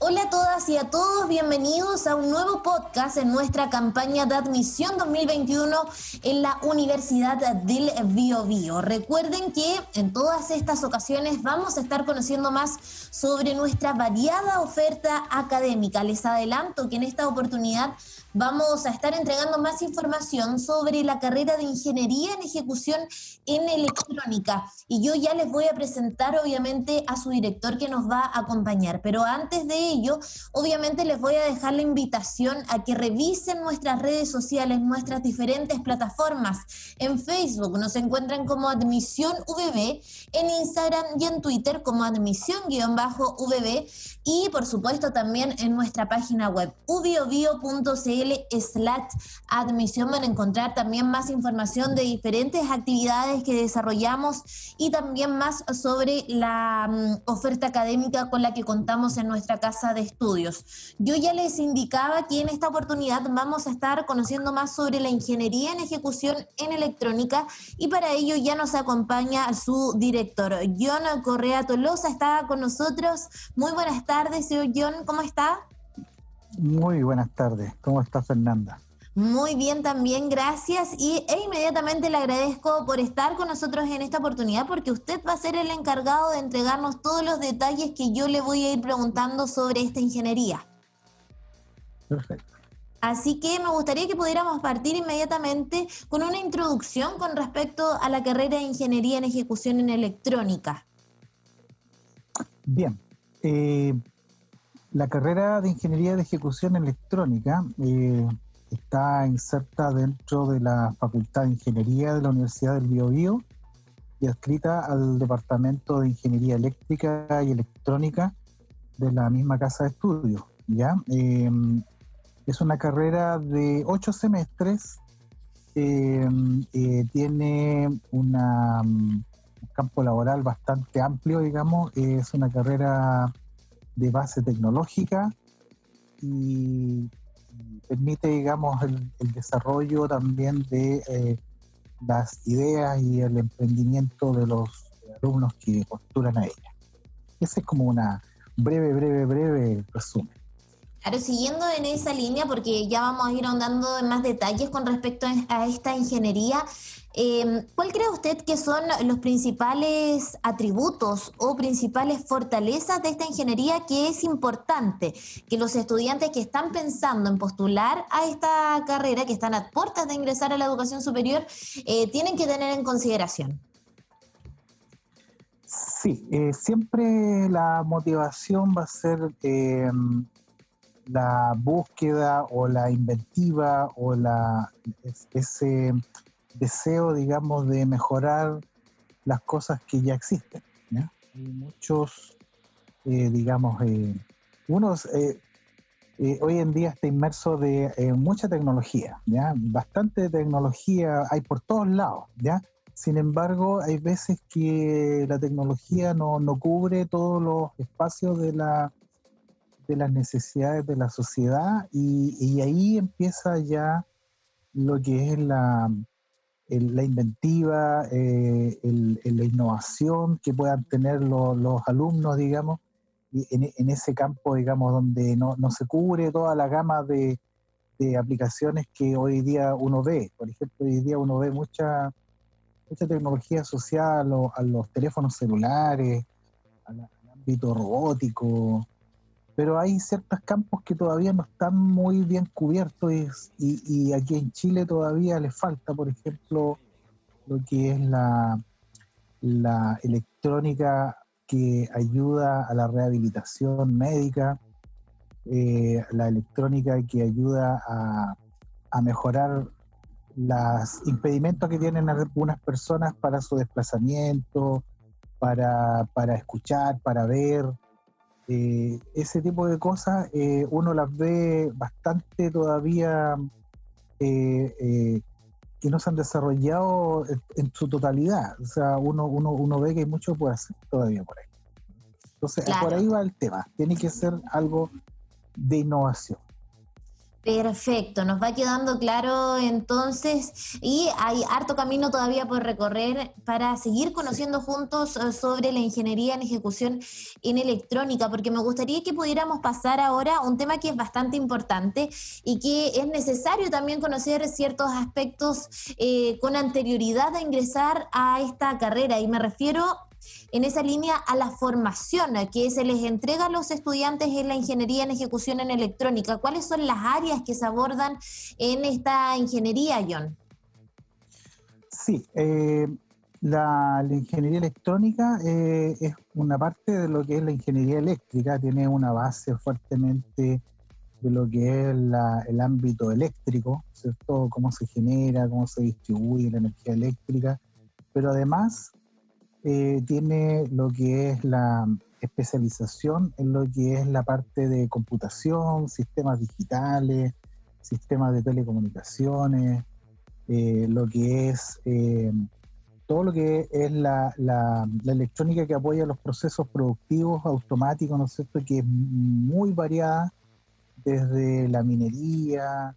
Hola a todas y a todos, bienvenidos a un nuevo podcast en nuestra campaña de admisión 2021 en la Universidad del Bio, Recuerden que en todas estas ocasiones vamos a estar conociendo más sobre nuestra variada oferta académica. Les adelanto que en esta oportunidad vamos a estar entregando más información sobre la carrera de Ingeniería en Ejecución en Electrónica. Y yo ya les voy a presentar obviamente a su director que nos va a acompañar. Pero antes de ello, obviamente les voy a dejar la invitación a que revisen nuestras redes sociales, nuestras diferentes plataformas. En Facebook nos encuentran como Admisión VB, en Instagram y en Twitter como Admisión-VB y por supuesto también en nuestra página web ubiobio.cl slash admisión van a encontrar también más información de diferentes actividades que desarrollamos y también más sobre la mm, oferta académica con la que contamos en nuestra casa de estudios. Yo ya les indicaba que en esta oportunidad vamos a estar conociendo más sobre la ingeniería en ejecución en electrónica y para ello ya nos acompaña su director, John Correa Tolosa, está con nosotros. Muy buenas tardes, señor John, ¿cómo está? Muy buenas tardes, ¿cómo está Fernanda? Muy bien también, gracias. Y e inmediatamente le agradezco por estar con nosotros en esta oportunidad porque usted va a ser el encargado de entregarnos todos los detalles que yo le voy a ir preguntando sobre esta ingeniería. Perfecto. Así que me gustaría que pudiéramos partir inmediatamente con una introducción con respecto a la carrera de Ingeniería en Ejecución en Electrónica. Bien. Eh, la carrera de Ingeniería de Ejecución Electrónica eh, está inserta dentro de la Facultad de Ingeniería de la Universidad del Biobío y adscrita al Departamento de Ingeniería Eléctrica y Electrónica de la misma casa de estudios. ¿ya? Em, es una carrera de ocho semestres, em, eh, tiene una, un campo laboral bastante amplio, digamos, es una carrera de base tecnológica y permite, digamos, el, desarrollo también de eh, las ideas y el emprendimiento de los alumnos que postulan a ella. Ese es como una breve, breve, breve resumen. Claro, siguiendo en esa línea, porque ya vamos a ir ahondando en más detalles con respecto a esta ingeniería, eh, ¿cuál cree usted que son los principales atributos o principales fortalezas de esta ingeniería que es importante que los estudiantes que están pensando en postular a esta carrera, que están a puertas de ingresar a la educación superior, eh, tienen que tener en consideración? Sí, eh, siempre la motivación va a ser la búsqueda o la inventiva o la, ese deseo, digamos, de mejorar las cosas que ya existen. Hay muchos, eh, digamos, eh, unos, eh, hoy en día está inmerso de mucha tecnología, ¿ya? Bastante tecnología hay por todos lados, ¿ya? Sin embargo, hay veces que la tecnología no, no cubre todos los espacios de la, de las necesidades de la sociedad y, ahí empieza ya lo que es la, la inventiva, eh, la innovación que puedan tener los alumnos, digamos, en, ese campo, digamos, donde no, se cubre toda la gama de, aplicaciones que hoy día uno ve. Por ejemplo, hoy día uno ve mucha, mucha tecnología social a los teléfonos celulares, al ámbito robótico, pero hay ciertos campos que todavía no están muy bien cubiertos y, aquí en Chile todavía le falta, por ejemplo, lo que es la, electrónica que ayuda a la rehabilitación médica, eh, la electrónica que ayuda a, mejorar los impedimentos que tienen algunas personas para su desplazamiento, para escuchar, para ver, eh, ese tipo de cosas eh, uno las ve bastante todavía eh, que no se han desarrollado en, su totalidad. O sea, uno, uno, uno ve que hay mucho por hacer todavía por ahí. Entonces, por ahí va el tema. Tiene que ser algo de innovación. Perfecto, nos va quedando claro entonces y hay harto camino todavía por recorrer para seguir conociendo juntos eh, sobre la ingeniería en ejecución en electrónica, porque me gustaría que pudiéramos pasar ahora a un tema que es bastante importante y que es necesario también conocer ciertos aspectos eh, con anterioridad a ingresar a esta carrera y me refiero en esa línea a la formación que se les entrega a los estudiantes en la ingeniería en ejecución en electrónica. ¿Cuáles son las áreas que se abordan en esta ingeniería, John? Sí, eh, la, ingeniería electrónica eh, es una parte de lo que es la ingeniería eléctrica, tiene una base fuertemente de lo que es el ámbito eléctrico, ¿cierto? Cómo se genera, cómo se distribuye la energía eléctrica, pero además eh, tiene lo que es la especialización en lo que es la parte de computación, sistemas digitales, sistemas de telecomunicaciones, eh, lo que es eh, todo lo que es la, la, electrónica que apoya los procesos productivos automáticos, ¿no es cierto?, que es muy variada desde la minería,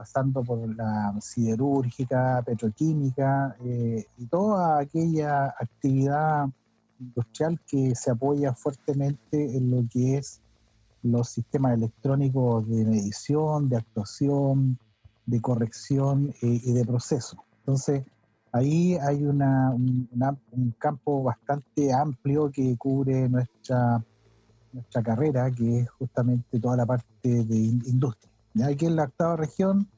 pasando por la siderúrgica, petroquímica eh, y toda aquella actividad industrial que se apoya fuertemente en lo que es los sistemas electrónicos de medición, de actuación, de corrección eh, y de proceso. Entonces, ahí hay una, un, campo bastante amplio que cubre nuestra, nuestra carrera, que es justamente toda la parte de industria. Aquí en la octava región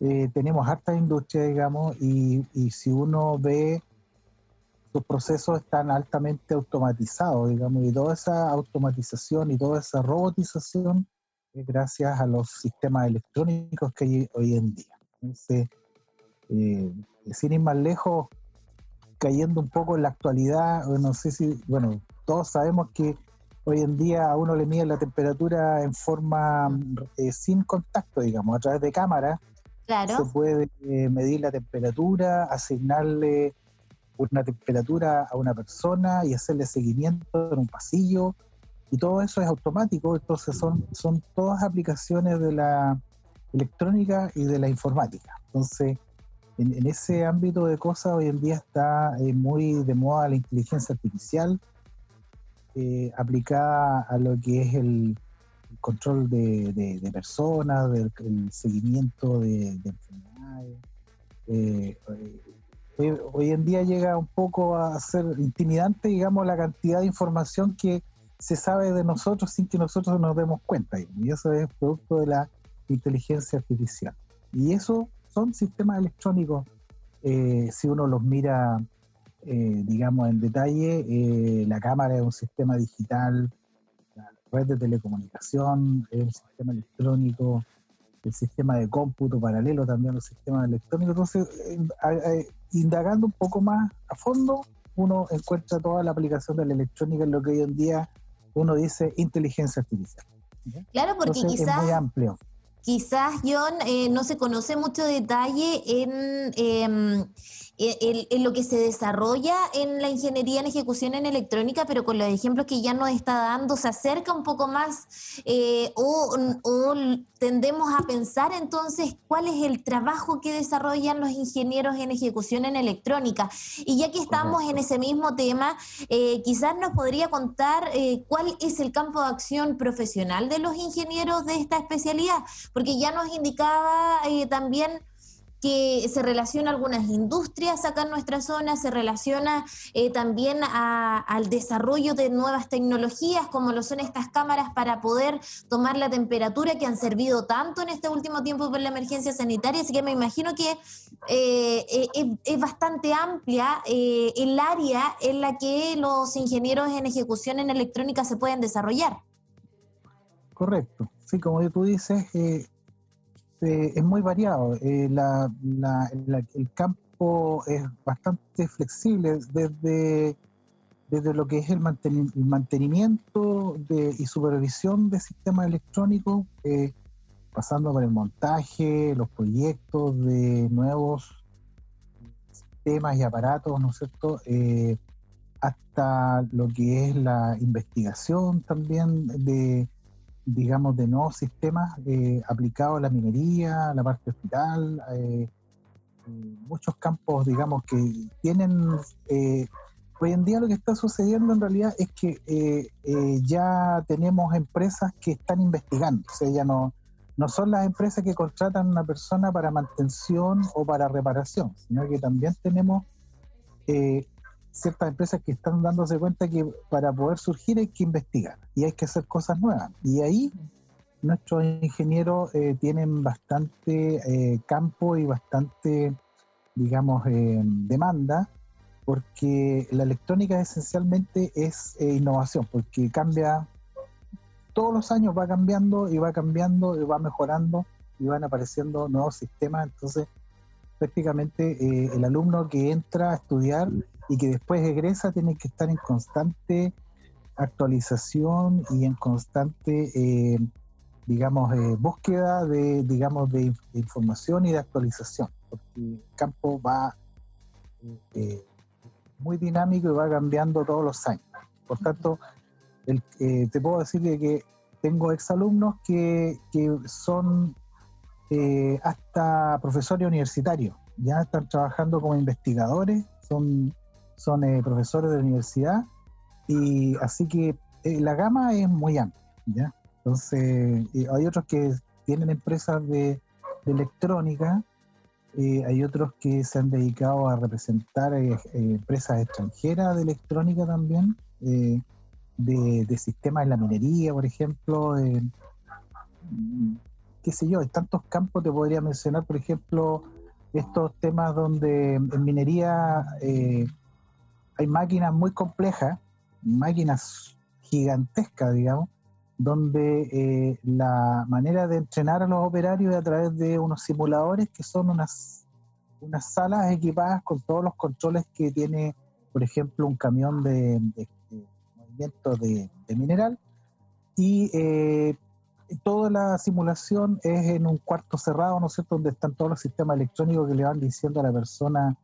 eh, tenemos harta industria, digamos, y, si uno ve, los procesos están altamente automatizados, digamos, y toda esa automatización y toda esa robotización es gracias a los sistemas electrónicos que hay hoy en día. Entonces, eh, sin ir más lejos, cayendo un poco en la actualidad, no sé si, bueno, todos sabemos que hoy en día a uno le mide la temperatura en forma eh, sin contacto, digamos, a través de cámaras. Claro. Se puede eh, medir la temperatura, asignarle una temperatura a una persona y hacerle seguimiento en un pasillo. Y todo eso es automático, entonces son, son todas aplicaciones de la electrónica y de la informática. Entonces, en, ese ámbito de cosas hoy en día está eh, muy de moda la inteligencia artificial, eh, aplicada a lo que es el, control de, personas, del el seguimiento de, enfermedades. Eh, eh, hoy en día llega un poco a ser intimidante, digamos, la cantidad de información que se sabe de nosotros sin que nosotros nos demos cuenta. Y eso es producto de la inteligencia artificial. Y eso son sistemas electrónicos, si uno los mira eh, digamos, en detalle, eh, la cámara es un sistema digital, la red de telecomunicación es un sistema electrónico, el sistema de cómputo paralelo también los sistemas electrónicos. Entonces, eh, indagando un poco más a fondo, uno encuentra toda la aplicación de la electrónica en lo que hoy en día uno dice inteligencia artificial. Claro, porque quizás... Es muy amplio. Quizás, John, no se conoce mucho detalle en em, en, lo que se desarrolla en la ingeniería en ejecución en electrónica, pero con los ejemplos que ya nos está dando, se acerca un poco más eh, o, tendemos a pensar entonces cuál es el trabajo que desarrollan los ingenieros en ejecución en electrónica. Y ya que estamos en ese mismo tema, eh, quizás nos podría contar eh, cuál es el campo de acción profesional de los ingenieros de esta especialidad, porque ya nos indicaba también que se relaciona a algunas industrias acá en nuestra zona, se relaciona eh, también al desarrollo de nuevas tecnologías como lo son estas cámaras para poder tomar la temperatura que han servido tanto en este último tiempo por la emergencia sanitaria, así que me imagino que eh, eh, es, bastante amplia el área en la que los ingenieros en ejecución en electrónica se pueden desarrollar. Correcto, sí, como tú dices, este, es muy variado. Eh, el campo es bastante flexible desde, desde lo que es el, mantenimiento y supervisión de sistemas electrónicos, eh, pasando por el montaje, los proyectos de nuevos sistemas y aparatos, ¿no es cierto? Eh, hasta lo que es la investigación también de digamos, de nuevos sistemas eh, aplicados a la minería, a la parte hospital, eh, muchos campos, digamos, que tienen... hoy en día lo que está sucediendo en realidad es que ya tenemos empresas que están investigando, o sea, ya no, no son las empresas que contratan a una persona para mantención o para reparación, sino que también tenemos ciertas empresas que están dándose cuenta que para poder surgir hay que investigar y hay que hacer cosas nuevas. Y ahí nuestros ingenieros eh, tienen bastante eh, campo y bastante, digamos, eh, demanda, porque la electrónica esencialmente es innovación, porque cambia, todos los años va cambiando y va cambiando y va mejorando y van apareciendo nuevos sistemas, entonces prácticamente el alumno que entra a estudiar y que después egresa tiene que estar en constante actualización y en constante, eh, digamos, eh, búsqueda de, digamos, de, información y de actualización, porque el campo va eh, muy dinámico y va cambiando todos los años. Por tanto, te puedo decir que tengo exalumnos que, que son hasta profesores universitarios, ya están trabajando como investigadores, son son eh, profesores de universidad y así que eh, la gama es muy amplia. Entonces, hay otros que tienen empresas de, electrónica, eh, hay otros que se han dedicado a representar empresas extranjeras de electrónica también, de, de, sistemas en la minería, por ejemplo, qué sé yo, en tantos campos te podría mencionar, por ejemplo, estos temas donde en minería hay máquinas muy complejas, máquinas gigantescas, digamos, donde eh, la manera de entrenar a los operarios es a través de unos simuladores que son unas, unas salas equipadas con todos los controles que tiene, por ejemplo, un camión de, movimiento de, mineral. Y eh, toda la simulación es en un cuarto cerrado, ¿no es cierto?, donde están todos los sistemas electrónicos que le van diciendo a la persona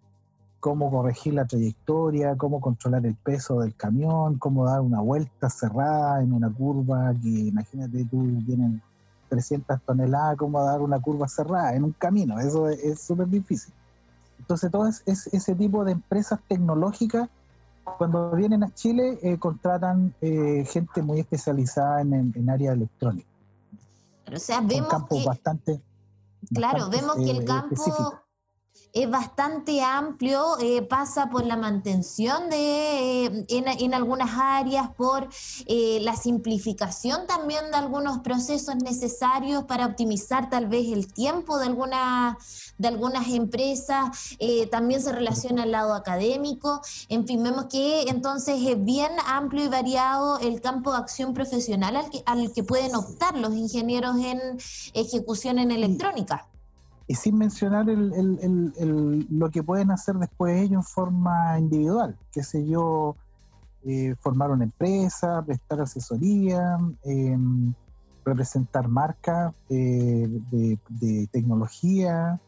cómo corregir la trayectoria, cómo controlar el peso del camión, cómo dar una vuelta cerrada en una curva que imagínate tú tienen 300 toneladas, cómo dar una curva cerrada en un camino, eso es súper difícil. Entonces todo es, ese tipo de empresas tecnológicas cuando vienen a Chile eh, contratan eh, gente muy especializada en, en, área electrónica. o sea, vemos campo que, bastante, claro, vemos que el eh, campo es bastante amplio, eh, pasa por la mantención de, eh, en, algunas áreas, por eh, la simplificación también de algunos procesos necesarios para optimizar tal vez el tiempo de, alguna, de algunas empresas, también se relaciona al lado académico, en fin, vemos que entonces es bien amplio y variado el campo de acción profesional al que pueden optar los ingenieros en ejecución en electrónica y sin mencionar lo que pueden hacer después ellos en forma individual, qué sé yo, eh, formar una empresa, prestar asesoría, em, representar marcas eh, de, tecnología,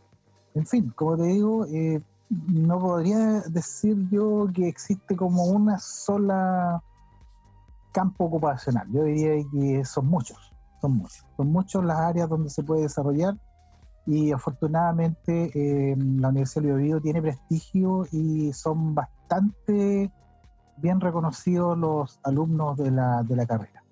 en fin, como te digo, eh, no podría decir yo que existe como una sola campo ocupacional, yo diría que son muchos, son muchos, son muchos las áreas donde se puede desarrollar y afortunadamente eh, la Universidad de Bio tiene prestigio y son bastante bien reconocidos los alumnos de la, de la carrera.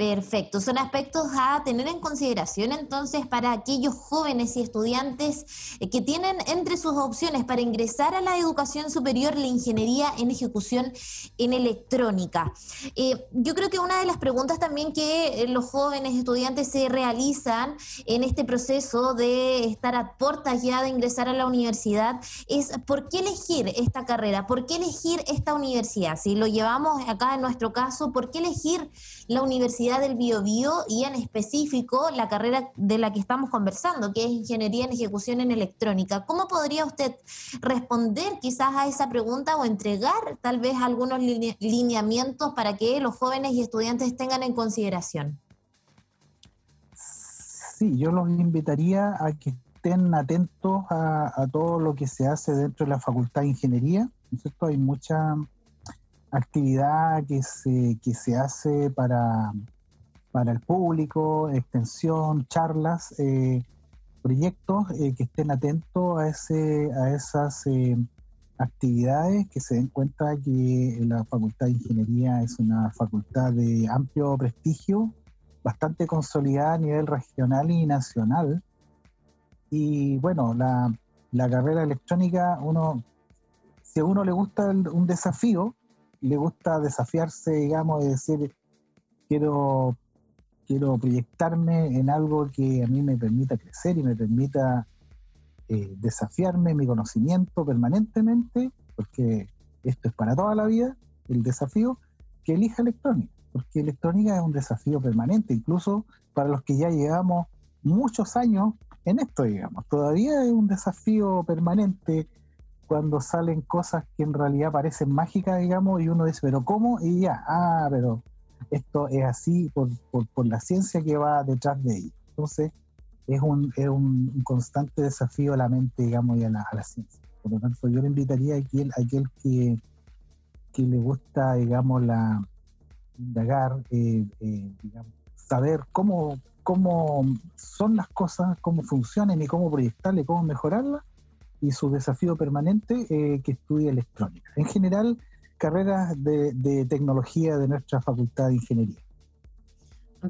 Perfecto, son aspectos a tener en consideración entonces para aquellos jóvenes y estudiantes eh, que tienen entre sus opciones para ingresar a la educación superior la ingeniería en ejecución en electrónica. Eh, yo creo que una de las preguntas también que eh, los jóvenes estudiantes se realizan en este proceso de estar a puertas ya de ingresar a la universidad es ¿por qué elegir esta carrera? ¿Por qué elegir esta universidad? Si lo llevamos acá en nuestro caso, ¿por qué elegir la universidad? Del Biobío y en específico la carrera de la que estamos conversando, que es Ingeniería en Ejecución en Electrónica. ¿Cómo podría usted responder quizás a esa pregunta o entregar tal vez algunos lineamientos para que los jóvenes y estudiantes tengan en consideración? Sí, yo los invitaría a que estén atentos a, todo lo que se hace dentro de la Facultad de Ingeniería. ¿no Hay mucha actividad que se, que se hace para para el público, extensión, charlas, eh, proyectos eh, que estén atentos a, ese, a esas eh, actividades, que se den cuenta que la Facultad de Ingeniería es una facultad de amplio prestigio, bastante consolidada a nivel regional y nacional. Y bueno, la, la carrera electrónica, uno, si a uno le gusta un desafío, le gusta desafiarse, digamos, y decir, quiero quiero proyectarme en algo que a mí me permita crecer y me permita eh, desafiarme mi conocimiento permanentemente, porque esto es para toda la vida, el desafío, que elija electrónica, porque electrónica es un desafío permanente, incluso para los que ya llevamos muchos años en esto, digamos. Todavía es un desafío permanente cuando salen cosas que en realidad parecen mágicas, digamos, y uno dice, pero ¿cómo? Y ya, ah, pero esto es así por, por, la ciencia que va detrás de ello. Entonces, es un, es un constante desafío a la mente, digamos, y a la, a la ciencia. Por lo tanto, yo le invitaría a aquel, a aquel que, que le gusta, digamos, la indagar, eh, eh, digamos, saber cómo, cómo son las cosas, cómo funcionan y cómo proyectarle, cómo mejorarlas, y su desafío permanente, eh, que estudie electrónica. En general, carreras de, tecnología de nuestra Facultad de Ingeniería.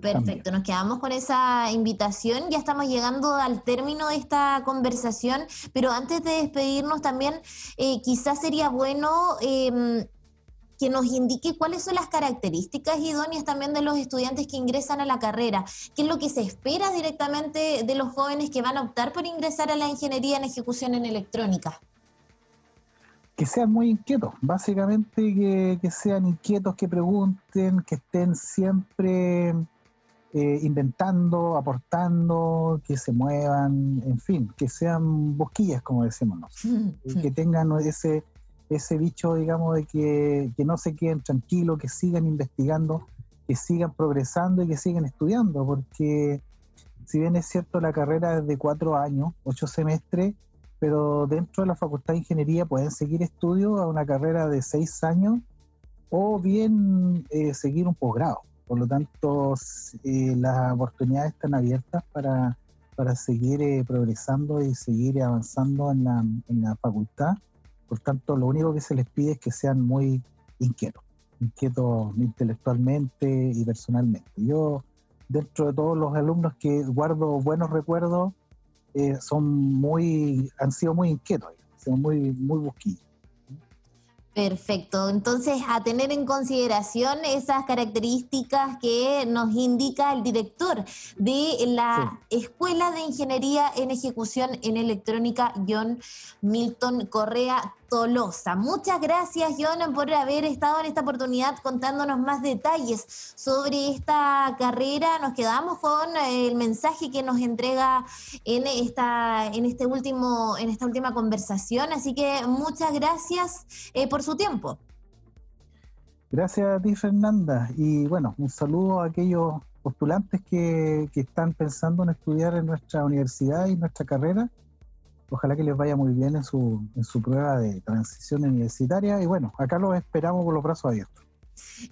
Perfecto, nos quedamos con esa invitación, ya estamos llegando al término de esta conversación, pero antes de despedirnos también, eh, quizás sería bueno em, que nos indique cuáles son las características idóneas también de los estudiantes que ingresan a la carrera, qué es lo que se espera directamente de los jóvenes que van a optar por ingresar a la ingeniería en ejecución en electrónica que sean muy inquietos, básicamente que, sean inquietos, que pregunten, que estén siempre eh, inventando, aportando, que se muevan, en fin, que sean bosquillas, como decimos nosotros, que tengan ese, ese bicho, digamos, de que, que no se queden tranquilos, que sigan investigando, que sigan progresando y que sigan estudiando, porque si bien es cierto la carrera es de cuatro años, ocho semestres, pero dentro de la Facultad de Ingeniería pueden seguir estudios a una carrera de seis años o bien eh, seguir un posgrado. Por lo tanto, eh, las oportunidades están abiertas para, para seguir eh, progresando y seguir avanzando en la, en la facultad. Por tanto, lo único que se les pide es que sean muy inquietos, inquietos intelectualmente y personalmente. Yo, dentro de todos los alumnos que guardo buenos recuerdos, eh, son muy, han sido muy inquietos, son muy, muy busquillos. Perfecto, entonces a tener en consideración esas características que nos indica el director de la Escuela de Ingeniería en Ejecución en Electrónica, John Milton Correa Tolosa. Muchas gracias, John, por haber estado en esta oportunidad contándonos más detalles sobre esta carrera. Nos quedamos con el mensaje que nos entrega en esta, en este último, en esta última conversación. Así que muchas gracias eh, su tiempo. Gracias a ti, Fernanda. Y bueno, un saludo a aquellos postulantes que, están pensando en estudiar en nuestra universidad y nuestra carrera Ojalá que les vaya muy bien en su prueba de transición universitaria. Y bueno, acá los esperamos con los brazos abiertos.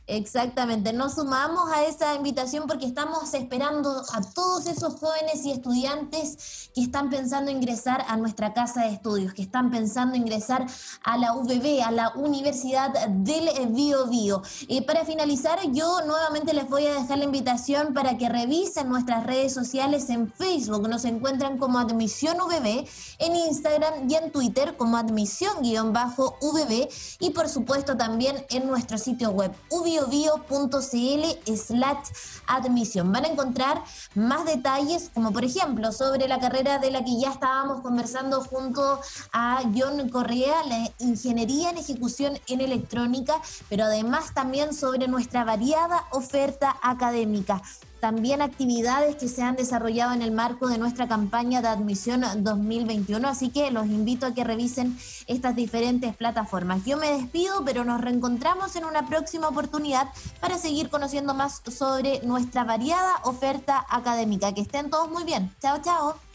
Exactamente, nos sumamos a esa invitación porque estamos esperando a todos esos jóvenes y estudiantes que están pensando ingresar a nuestra casa de estudios, que están pensando ingresar a la UBB, a la Universidad del Bio Bio. Para finalizar, yo nuevamente les voy a dejar la invitación para que revisen nuestras redes sociales en Facebook. Nos encuentran como Admisión UBB, en Instagram y en Twitter como Admisión-UBB y por supuesto también en nuestro sitio web ubiobio.cl slash admisión. Van a encontrar más detalles, como por ejemplo sobre la carrera de la que ya estábamos conversando junto a John Correa, la ingeniería en ejecución en electrónica, pero además también sobre nuestra variada oferta académica también actividades que se han desarrollado en el marco de nuestra campaña de admisión 2021. Así que los invito a que revisen estas diferentes plataformas. Yo me despido, pero nos reencontramos en una próxima oportunidad para seguir conociendo más sobre nuestra variada oferta académica. Que estén todos muy bien. Chao, chao.